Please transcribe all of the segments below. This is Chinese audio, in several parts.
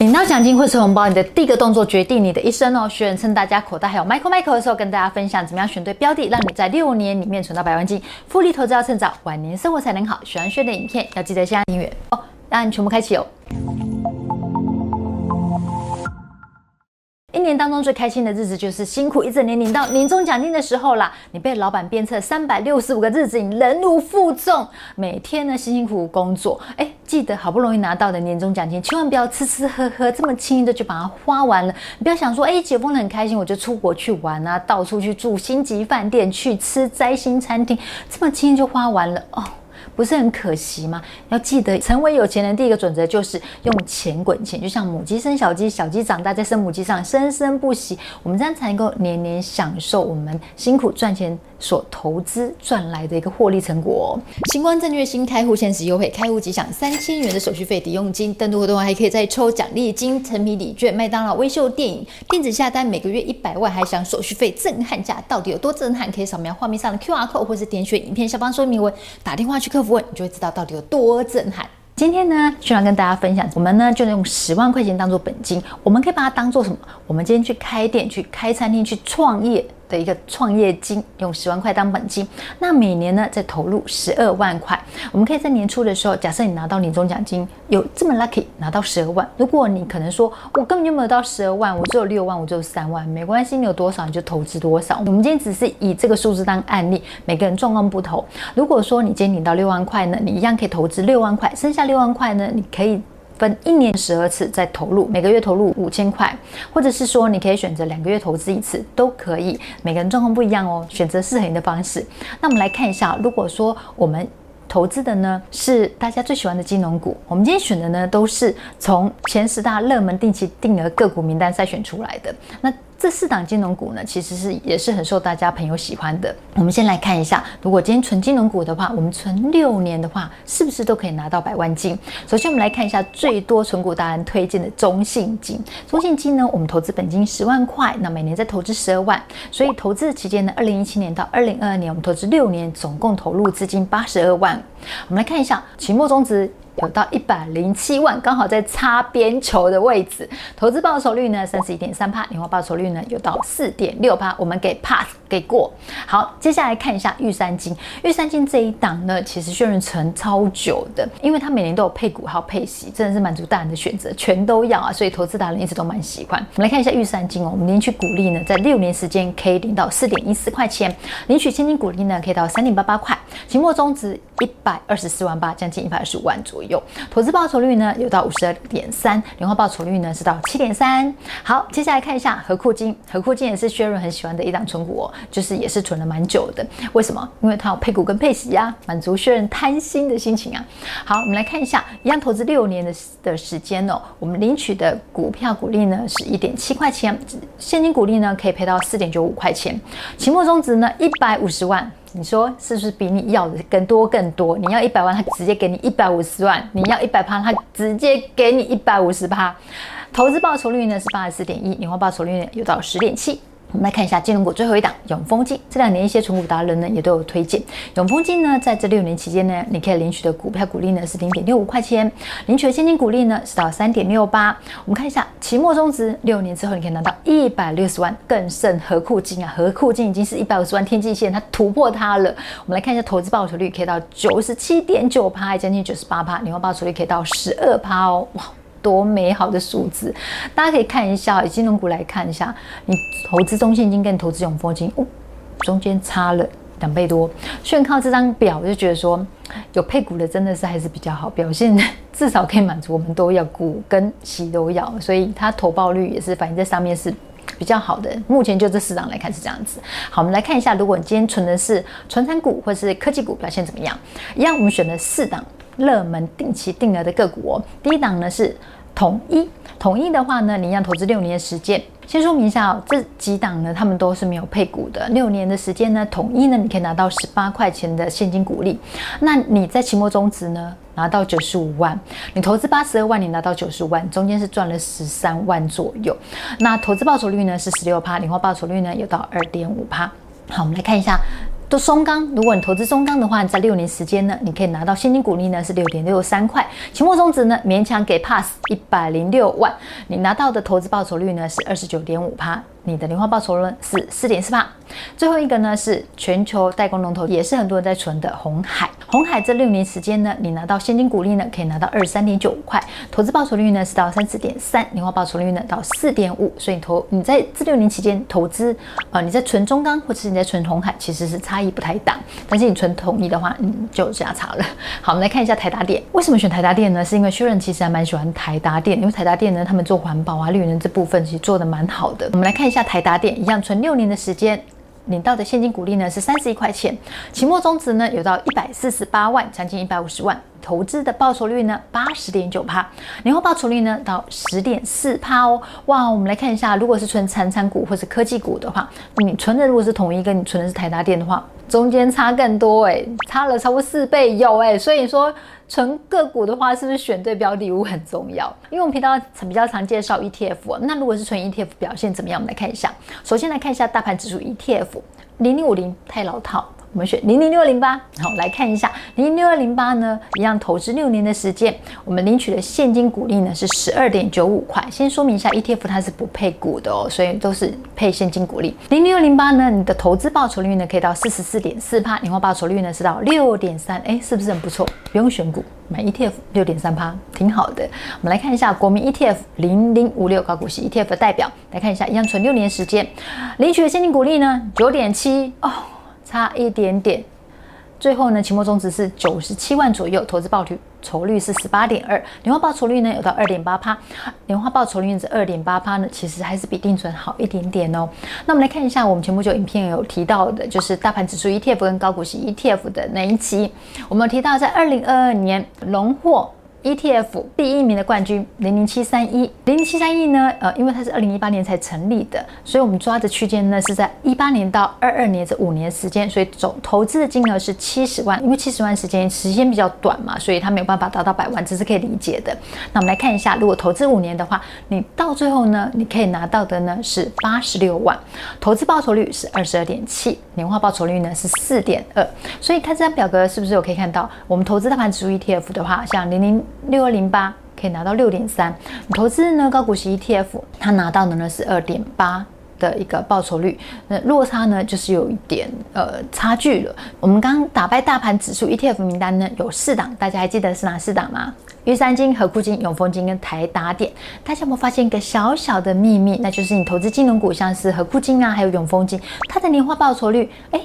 领到奖金或是红包，你的第一个动作决定你的一生哦。学员趁大家口袋还有 Michael Michael 的时候，跟大家分享怎么样选对标的，让你在六年里面存到百万金。复利投资要趁早，晚年生活才能好。喜欢学的影片，要记得先订阅哦，让你全部开启哦。一年当中最开心的日子就是辛苦一整年领到年终奖金的时候啦！你被老板鞭策三百六十五个日子，你忍辱负重，每天呢辛辛苦苦工作。哎，记得好不容易拿到的年终奖金，千万不要吃吃喝喝这么轻易的就把它花完了。你不要想说，哎，解封了很开心，我就出国去玩啊，到处去住星级饭店，去吃摘星餐厅，这么轻易就花完了哦。不是很可惜吗？要记得，成为有钱人第一个准则就是用钱滚钱，就像母鸡生小鸡，小鸡长大在生母鸡上生生不息，我们这样才能够年年享受我们辛苦赚钱所投资赚来的一个获利成果哦。新光证券新开户限时优惠，开户即享三千元的手续费抵用金，登录活动还可以再抽奖励金、沉迷礼券、麦当劳微秀电影、电子下单每个月一百万，还享手续费震撼价，到底有多震撼？可以扫描画面上的 QR code，或是点选影片下方说明文，打电话去客服。问你就会知道到底有多震撼。今天呢，就要跟大家分享，我们呢就能用十万块钱当做本金，我们可以把它当做什么？我们今天去开店、去开餐厅、去创业。的一个创业金，用十万块当本金，那每年呢再投入十二万块。我们可以在年初的时候，假设你拿到年终奖金有这么 lucky 拿到十二万，如果你可能说我根本就没有到十二万，我只有六万，我只有三万，没关系，你有多少你就投资多少。我们今天只是以这个数字当案例，每个人状况不同。如果说你今天领到六万块呢，你一样可以投资六万块，剩下六万块呢，你可以。分一年十二次再投入，每个月投入五千块，或者是说你可以选择两个月投资一次，都可以。每个人状况不一样哦，选择适合你的方式。那我们来看一下，如果说我们投资的呢是大家最喜欢的金融股，我们今天选的呢都是从前十大热门定期定额个股名单筛选出来的。那这四档金融股呢，其实是也是很受大家朋友喜欢的。我们先来看一下，如果今天存金融股的话，我们存六年的话，是不是都可以拿到百万金？首先，我们来看一下最多存股达人推荐的中信金。中信金呢，我们投资本金十万块，那每年再投资十二万，所以投资的期间呢，二零一七年到二零二二年，我们投资六年，总共投入资金八十二万。我们来看一下期末终值。有到一百零七万，刚好在擦边球的位置。投资报酬率呢，三十一点三趴，年化报酬率呢有到四点六趴，我们给 pass 给过。好，接下来看一下玉山金。玉山金这一档呢，其实确认存超久的，因为它每年都有配股还有配息，真的是满足大人的选择，全都要啊，所以投资达人一直都蛮喜欢。我们来看一下玉山金哦，我们领取股利呢，在六年时间可以领到四点一四块钱，领取现金股利呢，可以到三点八八块，期末终值一百二十四万八，将近一百二十五万左右。有投资报酬率呢，有到五十二点三，年化报酬率呢是到七点三。好，接下来看一下合库金，合库金也是薛润很喜欢的一档存股哦，就是也是存了蛮久的。为什么？因为它有配股跟配息啊，满足薛润贪心的心情啊。好，我们来看一下，一样投资六年的的时间哦，我们领取的股票股利呢是一点七块钱，现金股利呢可以赔到四点九五块钱，期末终值呢一百五十万。你说是不是比你要的更多更多？你要一百万，他直接给你一百五十万；你要一百趴，他直接给你一百五十趴。投资报酬率呢是八十四点一，年化报酬率呢有到十点七。我们来看一下金融股最后一档永丰金，这两年一些存股达人呢也都有推荐。永丰金呢在这六年期间呢，你可以领取的股票股利呢是零点六五块钱，领取的现金股利呢是到三点六八。我们看一下期末终值，六年之后你可以拿到一百六十万，更胜何库金啊！合库金已经是一百五十万天际线，它突破它了。我们来看一下投资报酬率，可以到九十七点九趴，将近九十八趴，年化报酬率可以到十二趴哦，哇！多美好的数字，大家可以看一下，以金融股来看一下，你投资中信金跟投资永丰金，哦，中间差了两倍多。所以靠这张表，我就觉得说，有配股的真的是还是比较好，表现 至少可以满足我们都要股跟息都要，所以它投报率也是反映在上面是比较好的。目前就这四档来看是这样子。好，我们来看一下，如果你今天存的是传产股或是科技股，表现怎么样？一样，我们选了四档。热门定期定额的个股哦，第一档呢是统一，统一的话呢，你要投资六年的时间。先说明一下哦，这几档呢，他们都是没有配股的。六年的时间呢，统一呢，你可以拿到十八块钱的现金股利。那你在期末终值呢，拿到九十五万，你投资八十二万，你拿到九十五万，中间是赚了十三万左右。那投资报酬率呢是十六趴，年化报酬率呢有到二点五趴。好，我们来看一下。都松钢，如果你投资松钢的话，在六年时间呢，你可以拿到现金股利呢是六点六三块，期末中值呢勉强给 pass 一百零六万，你拿到的投资报酬率呢是二十九点五趴。你的年化报酬率是四点四八，最后一个呢是全球代工龙头，也是很多人在存的红海。红海这六年时间呢，你拿到现金股利呢，可以拿到二十三点九块，投资报酬率呢是到三十点三，年化报酬率呢到四点五。所以投你在这六年期间投资，呃，你在存中钢或者是你在存红海，其实是差异不太大。但是你存统一的话，嗯，就有价差了。好，我们来看一下台达电，为什么选台达电呢？是因为薛仁其实还蛮喜欢台达电，因为台达电呢，他们做环保啊、绿能这部分其实做的蛮好的。我们来看一下。台达电一样存六年的时间，领到的现金股利呢是三十一块钱，期末中值呢有到一百四十八万，将近一百五十万，投资的报酬率呢八十点九趴，年后报酬率呢到十点四趴哦。哇，我们来看一下，如果是存产产股或是科技股的话，你存的如果是统一跟，你存的是台达电的话，中间差更多哎，差了超过四倍有哎，所以说。纯个股的话，是不是选对标的物很重要？因为我们频道比较常介绍 ETF，那如果是纯 ETF 表现怎么样？我们来看一下。首先来看一下大盘指数 ETF 零零五零太老套。我们选零零六零八，好，来看一下零零六二零八呢，一样投资六年的时间，我们领取的现金股利呢是十二点九五块。先说明一下，ETF 它是不配股的哦，所以都是配现金股利。零零六零八呢，你的投资报酬率呢可以到四十四点四趴，年化报酬率呢是到六点三，哎，是不是很不错？不用选股，买 ETF 六点三趴，挺好的。我们来看一下国民 ETF 零零五六高股息 ETF 的代表，来看一下，一样存六年时间，领取的现金股利呢九点七哦。差一点点，最后呢，期末中值是九十七万左右，投资报酬率是十八点二，年化报酬率呢有到二点八趴，年化报酬率是二点八趴呢，其实还是比定存好一点点哦。那我们来看一下，我们前不久影片有提到的，就是大盘指数 ETF 跟高股息 ETF 的那一期，我们提到在二零二二年荣获。ETF 第一名的冠军零零七三一，零零七三一呢，呃，因为它是二零一八年才成立的，所以我们抓的区间呢是在一八年到二二年这五年时间，所以总投资的金额是七十万，因为七十万时间时间比较短嘛，所以它没有办法达到百万，这是可以理解的。那我们来看一下，如果投资五年的话，你到最后呢，你可以拿到的呢是八十六万，投资报酬率是二十二点七，年化报酬率呢是四点二，所以它这张表格是不是我可以看到，我们投资大盘指数 ETF 的话，像零零。六二零八可以拿到六点三，你投资呢高股息 ETF，它拿到的呢是二点八的一个报酬率，那落差呢就是有一点呃差距了。我们刚刚打败大盘指数 ETF 名单呢有四档，大家还记得是哪四档吗？玉山金、和库金、永丰金跟台达点。大家有没有发现一个小小的秘密？那就是你投资金融股，像是和库金啊，还有永丰金，它的年化报酬率，哎。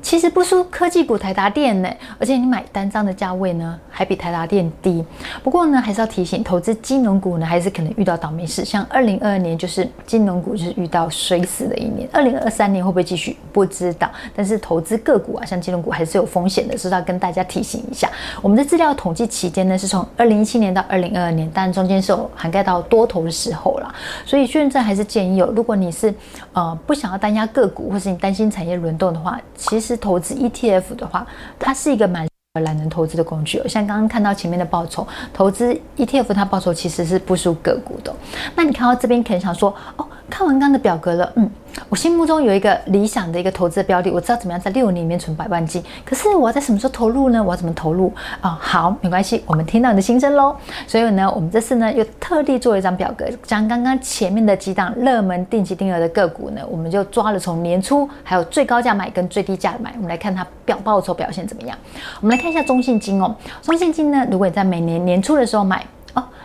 其实不输科技股台达电呢，而且你买单张的价位呢，还比台达电低。不过呢，还是要提醒，投资金融股呢，还是可能遇到倒霉事。像二零二二年就是金融股就是遇到衰死的一年，二零二三年会不会继续不知道。但是投资个股啊，像金融股还是有风险的，是要跟大家提醒一下。我们的资料统计期间呢，是从二零一七年到二零二二年，但中间是有涵盖到多头的时候啦。所以现在还是建议有，如果你是呃不想要单押个股，或是你担心产业轮动的话，其实。是投资 ETF 的话，它是一个蛮懒人投资的工具。像刚刚看到前面的报酬，投资 ETF 它报酬其实是不输个股的。那你看到这边可能想说，哦，看完刚刚的表格了，嗯。我心目中有一个理想的一个投资的标的，我知道怎么样在六年里面存百万金。可是我要在什么时候投入呢？我要怎么投入啊、好，没关系，我们听到你的心声喽。所以呢，我们这次呢又特地做了一张表格，将刚刚前面的几档热门定期定额的个股呢，我们就抓了从年初还有最高价买跟最低价买，我们来看它表报酬表现怎么样。我们来看一下中信金哦，中信金呢，如果你在每年年初的时候买。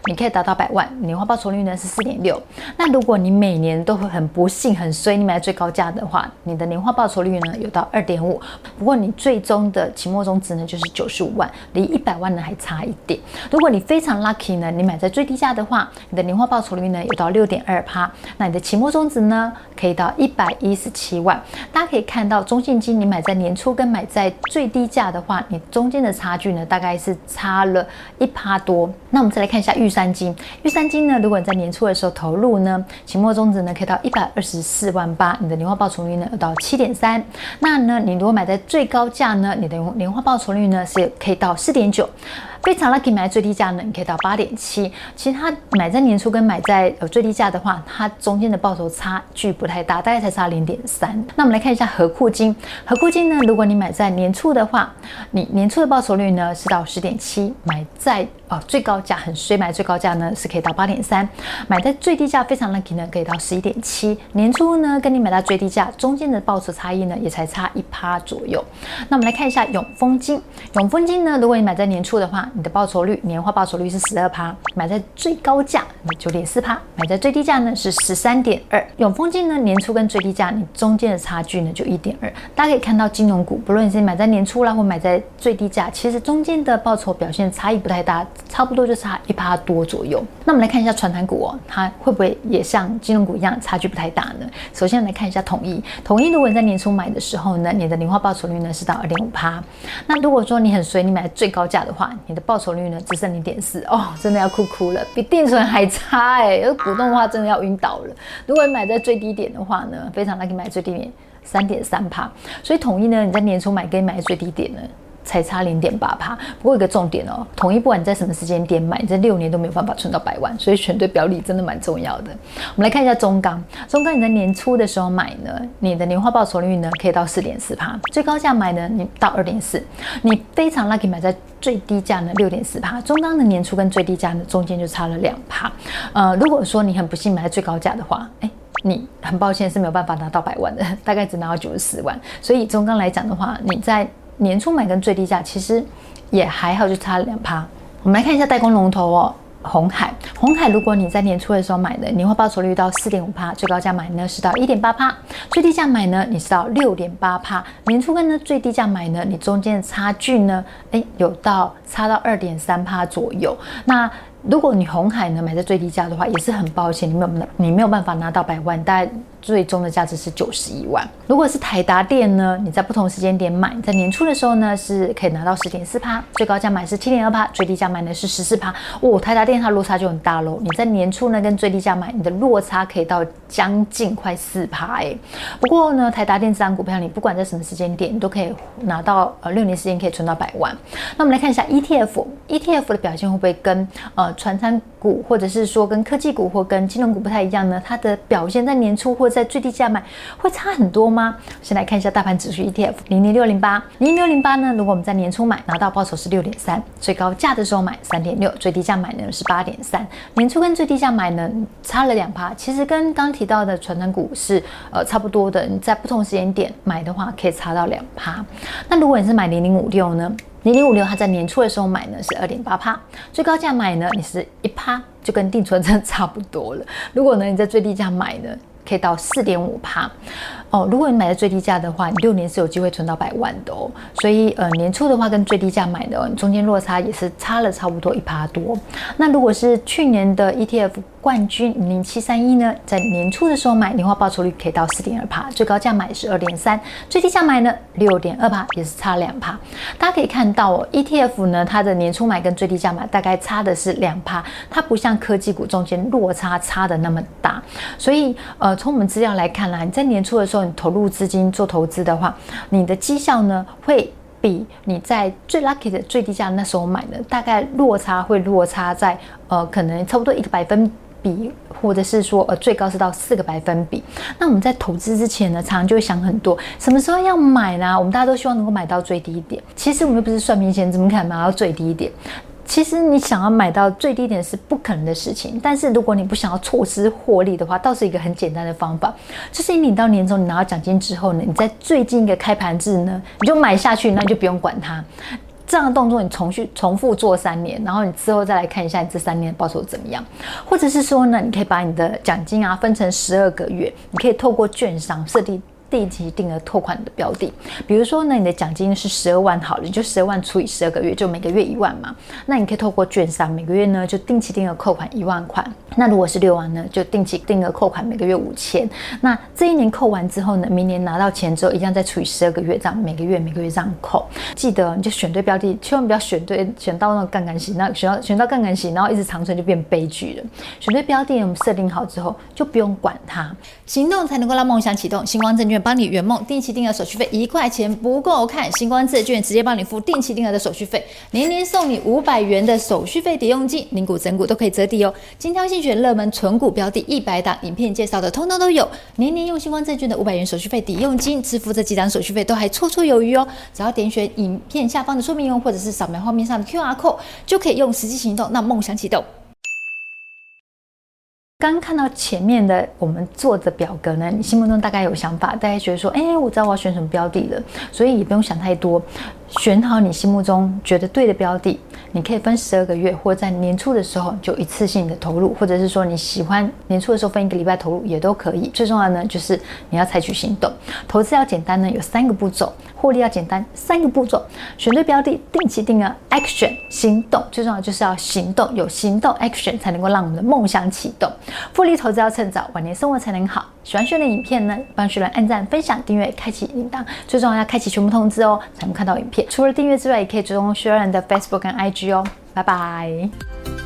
你可以达到百万，年化报酬率呢是四点六。那如果你每年都会很不幸很衰，你买最高价的话，你的年化报酬率呢有到二点五。不过你最终的期末终值呢就是九十五万，离一百万呢还差一点。如果你非常 lucky 呢，你买在最低价的话，你的年化报酬率呢有到六点二趴，那你的期末终值呢可以到一百一十七万。大家可以看到中信金，你买在年初跟买在最低价的话，你中间的差距呢大概是差了一趴多。那我们再来看一下预三金，玉山金呢，如果你在年初的时候投入呢，期末终值呢可以到一百二十四万八，你的年化报酬率呢有到七点三。那呢，你如果买在最高价呢，你的年化报酬率呢是可以到四点九。非常 lucky 买在最低价呢，你可以到八点七。其实它买在年初跟买在呃最低价的话，它中间的报酬差距不太大，大概才差零点三。那我们来看一下合库金，合库金呢，如果你买在年初的话，你年初的报酬率呢是到十点七，买在哦最高价很衰，买最高价呢是可以到八点三，买在最低价非常 lucky 呢可以到十一点七。年初呢跟你买到最低价中间的报酬差异呢也才差一趴左右。那我们来看一下永丰金，永丰金呢，如果你买在年初的话，你的报酬率年化报酬率是十二趴，买在最高价九点四趴，买在最低价呢是十三点二。永丰金呢年初跟最低价你中间的差距呢就一点二。大家可以看到金融股，不论你是买在年初啦或买在最低价，其实中间的报酬表现差异不太大，差不多就差一趴多左右。那我们来看一下传产股哦，它会不会也像金融股一样差距不太大呢？首先来看一下统一，统一如果你在年初买的时候呢，你的年化报酬率呢是到二点五趴。那如果说你很随，你买最高价的话，你的报酬率呢只剩零点四哦，真的要哭哭了，比定存还差哎，要股东的话真的要晕倒了。如果你买在最低点的话呢，非常 lucky 买最低点三点三趴，所以统一呢，你在年初买跟买最低点呢。才差零点八趴，不过一个重点哦，统一不管你在什么时间点买，你这六年都没有办法存到百万，所以选对标的真的蛮重要的。我们来看一下中钢，中钢你在年初的时候买呢，你的年化报酬率呢可以到四点四趴，最高价买呢你到二点四，你非常 lucky 买在最低价呢六点四趴，中钢的年初跟最低价呢中间就差了两帕。呃，如果说你很不幸买在最高价的话，哎，你很抱歉是没有办法拿到百万的，大概只拿到九十四万。所以中钢来讲的话，你在年初买跟最低价其实也还好，就差两趴。我们来看一下代工龙头哦，红海。红海如果你在年初的时候买的，年化报酬率到四点五趴，最高价买呢是到一点八趴，最低价买呢你是到六点八趴。年初跟呢最低价买呢，你中间的差距呢，诶，有到差到二点三趴左右。那如果你红海能买在最低价的话，也是很抱歉，你没有你没有办法拿到百万，大概。最终的价值是九十一万。如果是台达电呢，你在不同时间点买，在年初的时候呢是可以拿到十点四趴，最高价买是七点二趴，最低价买呢是十四趴。哦，台达电它落差就很大喽。你在年初呢跟最低价买，你的落差可以到将近快四趴哎。不过呢，台达电这张股票，你不管在什么时间点，你都可以拿到呃六年时间可以存到百万。那我们来看一下 ETF，ETF 的表现会不会跟呃传产股或者是说跟科技股或跟金融股不太一样呢？它的表现在年初或在最低价买会差很多吗？先来看一下大盘指数 ETF 零零六零八零零六零八呢？如果我们在年初买拿到报酬是六点三，最高价的时候买三点六，最低价买呢是八点三。年初跟最低价买呢差了两趴，其实跟刚提到的传产股是呃差不多的。你在不同时间点买的话，可以差到两趴。那如果你是买零零五六呢？零零五六它在年初的时候买呢是二点八趴，最高价买呢你是一趴，就跟定存真的差不多了。如果呢你在最低价买呢？可以到四点五趴。哦。如果你买的最低价的话，你六年是有机会存到百万的哦。所以呃，年初的话跟最低价买的，中间落差也是差了差不多一趴多。那如果是去年的 ETF。冠军零七三一呢，在年初的时候买，年化报酬率可以到四点二趴，最高价买是二点三，最低价买呢六点二趴，也是差两趴。大家可以看到哦，ETF 呢，它的年初买跟最低价买大概差的是两趴，它不像科技股中间落差差的那么大。所以呃，从我们资料来看啦，你在年初的时候投入资金做投资的话，你的绩效呢会比你在最 lucky 的最低价那时候买的，大概落差会落差在呃，可能差不多一个百分。比或者是说呃最高是到四个百分比，那我们在投资之前呢，常常就会想很多，什么时候要买呢？我们大家都希望能够买到最低点。其实我们又不是算命先知，怎么可能买到最低点？其实你想要买到最低点是不可能的事情。但是如果你不想要错失获利的话，倒是一个很简单的方法，就是你到年终你拿到奖金之后呢，你在最近一个开盘日呢，你就买下去，那你就不用管它。这样的动作你重续重复做三年，然后你之后再来看一下你这三年的报酬怎么样，或者是说呢，你可以把你的奖金啊分成十二个月，你可以透过券商设定。定期定额扣款的标的，比如说呢，你的奖金是十二万好了，你就十二万除以十二个月，就每个月一万嘛。那你可以透过券商每个月呢就定期定额扣款一万块。那如果是六万呢，就定期定额扣款每个月五千。那这一年扣完之后呢，明年拿到钱之后一样再除以十二个月，这样每个月每个月这样扣。记得你就选对标的，千万不要选对选到那个杠杆型，那选到选到杠杆型，然后一直长存就变悲剧了。选对标的，我们设定好之后就不用管它，行动才能够让梦想启动。星光证券。帮你圆梦，定期定额手续费一块钱不够看，新光证券直接帮你付定期定额的手续费，年年送你五百元的手续费抵用金，零股整股都可以折抵哦。精挑细选热门存股标的，一百档影片介绍的通通都有，年年用新光证券的五百元手续费抵用金支付这几档手续费都还绰绰有余哦。只要点选影片下方的说明用，或者是扫描画面上的 QR code，就可以用实际行动，让梦想启动。刚看到前面的我们做的表格呢，你心目中大概有想法，大家觉得说，哎，我知道我要选什么标的了，所以也不用想太多。选好你心目中觉得对的标的，你可以分十二个月，或在年初的时候就一次性的投入，或者是说你喜欢年初的时候分一个礼拜投入也都可以。最重要的呢，就是你要采取行动。投资要简单呢，有三个步骤；获利要简单，三个步骤。选对标的，定期定额，action 行动。最重要就是要行动，有行动 action 才能够让我们的梦想启动。复利投资要趁早，晚年生活才能好。喜欢学的影片呢，帮雪伦按赞、分享、订阅、开启铃铛。最重要要开启全部通知哦，才能看到影片。除了订阅之外，也可以追踪雪伦的 Facebook 跟 IG 哦。拜拜。